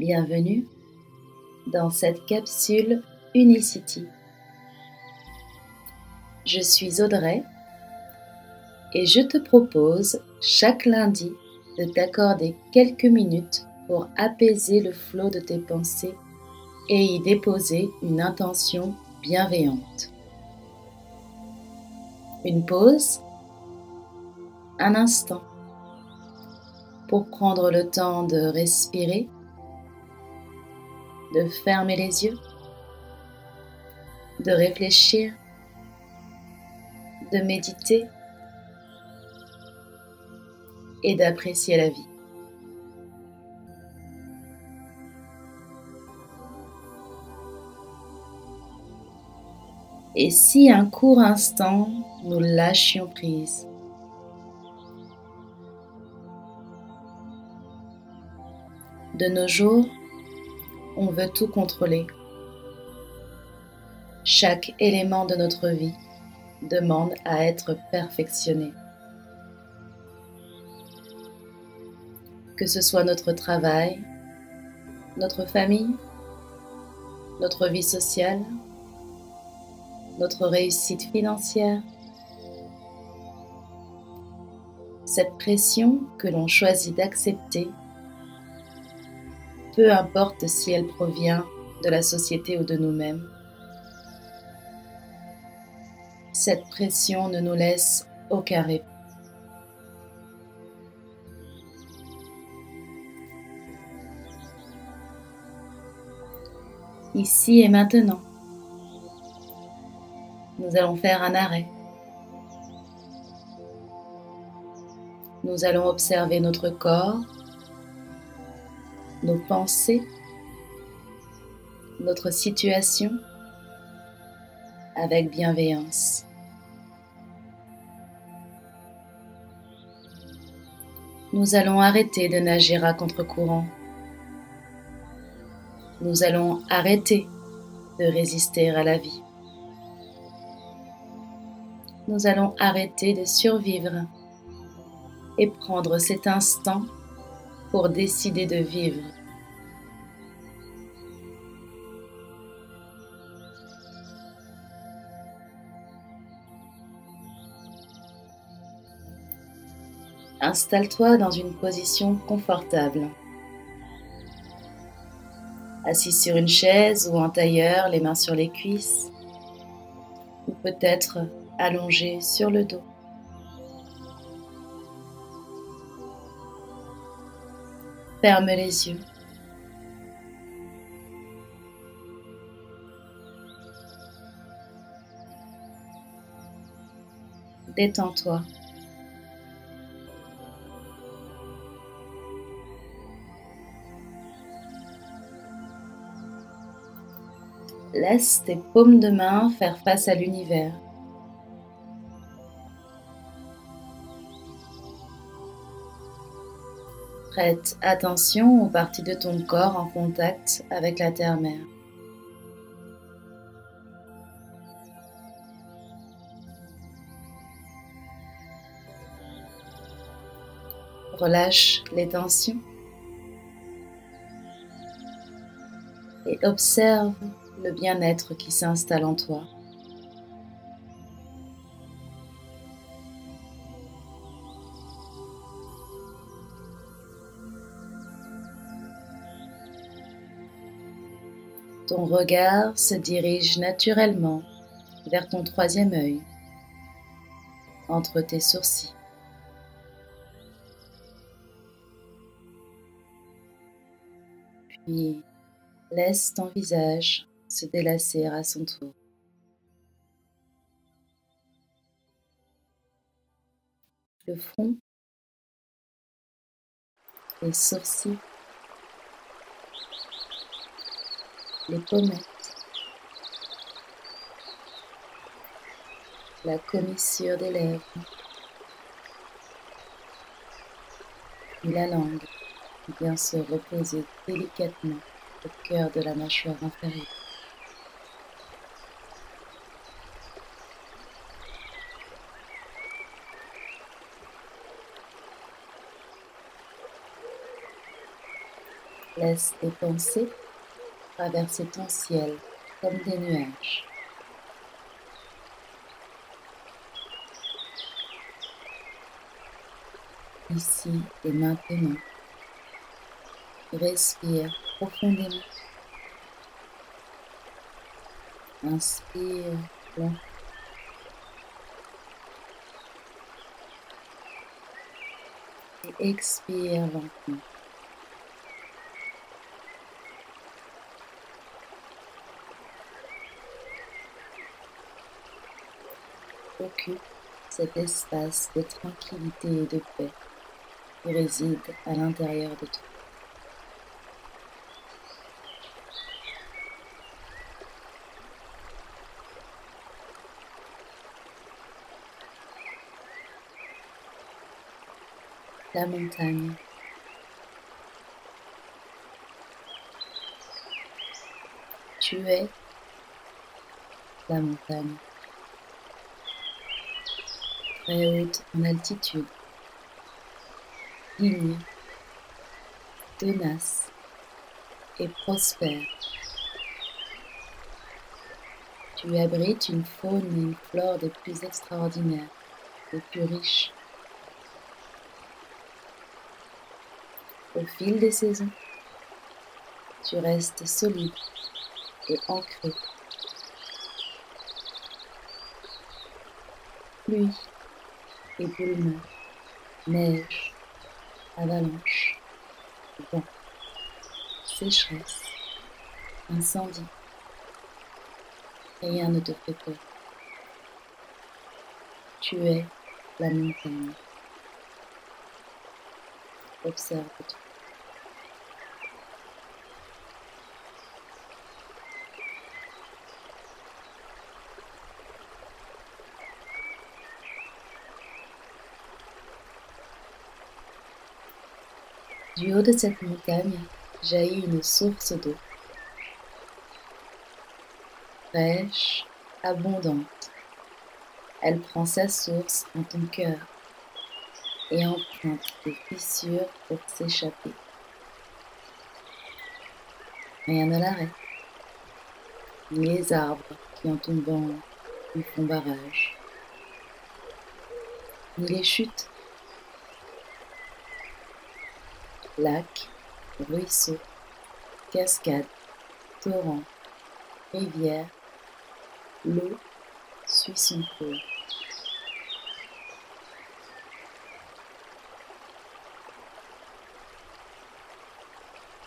Bienvenue dans cette capsule Unicity. Je suis Audrey et je te propose chaque lundi de t'accorder quelques minutes pour apaiser le flot de tes pensées et y déposer une intention bienveillante. Une pause, un instant pour prendre le temps de respirer, de fermer les yeux, de réfléchir, de méditer et d'apprécier la vie. Et si un court instant nous lâchions prise De nos jours, on veut tout contrôler. Chaque élément de notre vie demande à être perfectionné. Que ce soit notre travail, notre famille, notre vie sociale, notre réussite financière, cette pression que l'on choisit d'accepter peu importe si elle provient de la société ou de nous-mêmes. Cette pression ne nous laisse aucun répit. Ici et maintenant, nous allons faire un arrêt. Nous allons observer notre corps nos pensées, notre situation avec bienveillance. Nous allons arrêter de nager à contre-courant. Nous allons arrêter de résister à la vie. Nous allons arrêter de survivre et prendre cet instant pour décider de vivre. Installe-toi dans une position confortable. Assis sur une chaise ou un tailleur, les mains sur les cuisses, ou peut-être allongé sur le dos. Ferme les yeux. Détends-toi. Laisse tes paumes de main faire face à l'univers. Prête attention aux parties de ton corps en contact avec la terre-mère. Relâche les tensions et observe le bien-être qui s'installe en toi. Ton regard se dirige naturellement vers ton troisième œil, entre tes sourcils. Puis laisse ton visage se délasser à son tour. Le front, les sourcils les pommettes, la commissure des lèvres, et la langue vient se reposer délicatement au cœur de la mâchoire inférieure. Laisse tes pensées traverser ton ciel comme des nuages. Ici et maintenant, respire profondément. Inspire long. Et expire lentement. Occupe cet espace de tranquillité et de paix qui réside à l'intérieur de toi. La montagne. Tu es la montagne très haute en altitude, digne, tenace et prospère. Tu abrites une faune et une flore des plus extraordinaires, des plus riches. Au fil des saisons, tu restes solide et ancré. Pluie, éboulement, neige, avalanche, vent, sécheresse, incendie. Rien ne te fait peur. Tu es la montagne. Observe-toi. Du haut de cette montagne jaillit une source d'eau, fraîche, abondante. Elle prend sa source dans ton cœur et emprunte des fissures pour s'échapper. Rien ne l'arrête, ni les arbres qui en tombant lui font barrage, ni les chutes lacs, ruisseaux, cascades, torrents, rivières, l'eau suit son cours.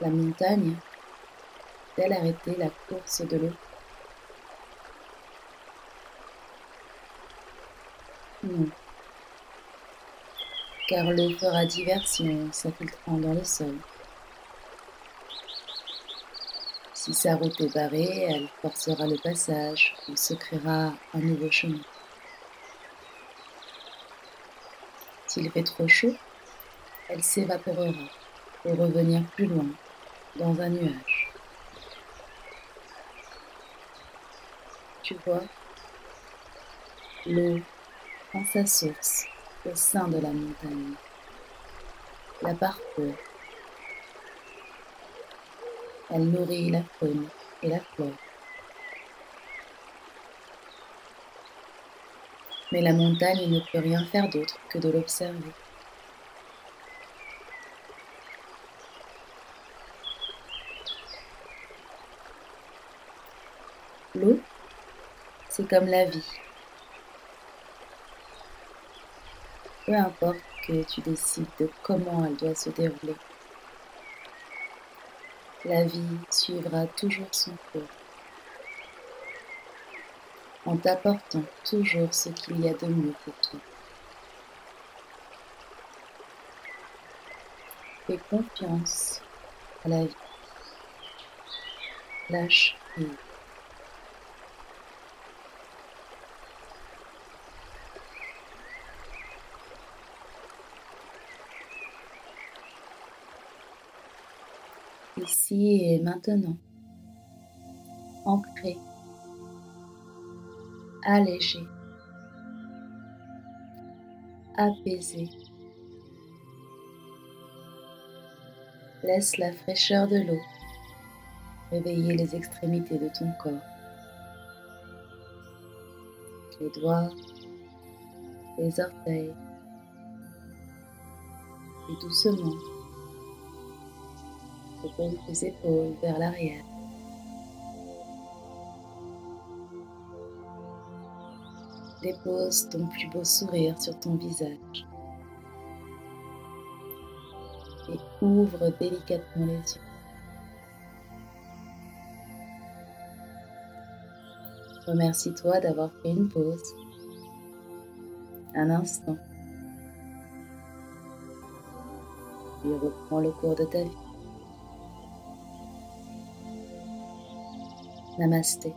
La montagne a-t-elle arrêté la course de l'eau Non car l'eau fera diversion s'infiltrant dans le sol. Si sa route est barrée, elle forcera le passage ou se créera un nouveau chemin. S'il fait trop chaud, elle s'évaporera pour revenir plus loin dans un nuage. Tu vois, l'eau prend sa source au sein de la montagne. La parcourt. Elle nourrit la faune et la flore. Mais la montagne ne peut rien faire d'autre que de l'observer. L'eau, c'est comme la vie. Peu importe que tu décides de comment elle doit se dérouler. La vie suivra toujours son cours, en t'apportant toujours ce qu'il y a de mieux pour toi. Fais confiance à la vie. Lâche prise. Ici et maintenant, ancré, allégé, apaisé. Laisse la fraîcheur de l'eau réveiller les extrémités de ton corps. Les doigts, les orteils, et doucement, repose tes épaules vers l'arrière. Dépose ton plus beau sourire sur ton visage et ouvre délicatement les yeux. Remercie-toi d'avoir fait une pause, un instant, et reprends le cours de ta vie. Namasté.